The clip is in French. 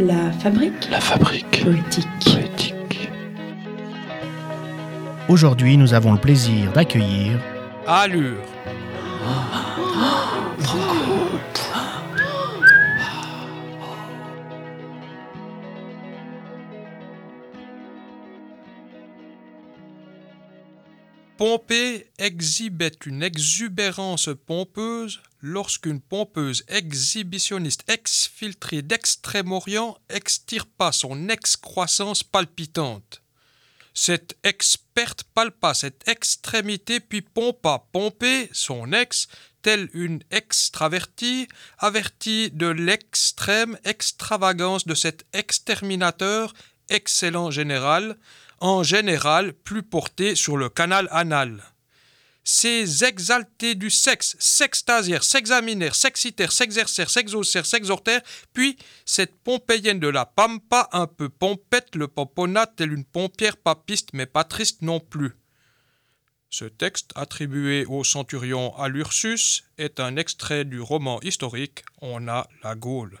La fabrique La fabrique poétique. poétique. Aujourd'hui, nous avons le plaisir d'accueillir Allure. Pompée exhibait une exubérance pompeuse lorsqu'une pompeuse exhibitionniste exfiltrée d'Extrême-Orient extirpa son excroissance palpitante. Cette experte palpa cette extrémité puis pompa Pompée, son ex, telle une extravertie, avertie de l'extrême extravagance de cet exterminateur, excellent général, en général plus porté sur le canal anal. Ces exaltés du sexe, sextasièrent, s'examinèrent, s'excitèrent, s'exercèrent, s'exaucèrent, s'exhortèrent, puis cette pompéienne de la pampa, un peu pompette, le pomponna, telle une pompière papiste, mais pas triste non plus. Ce texte, attribué au centurion Alursus, est un extrait du roman historique On a la Gaule.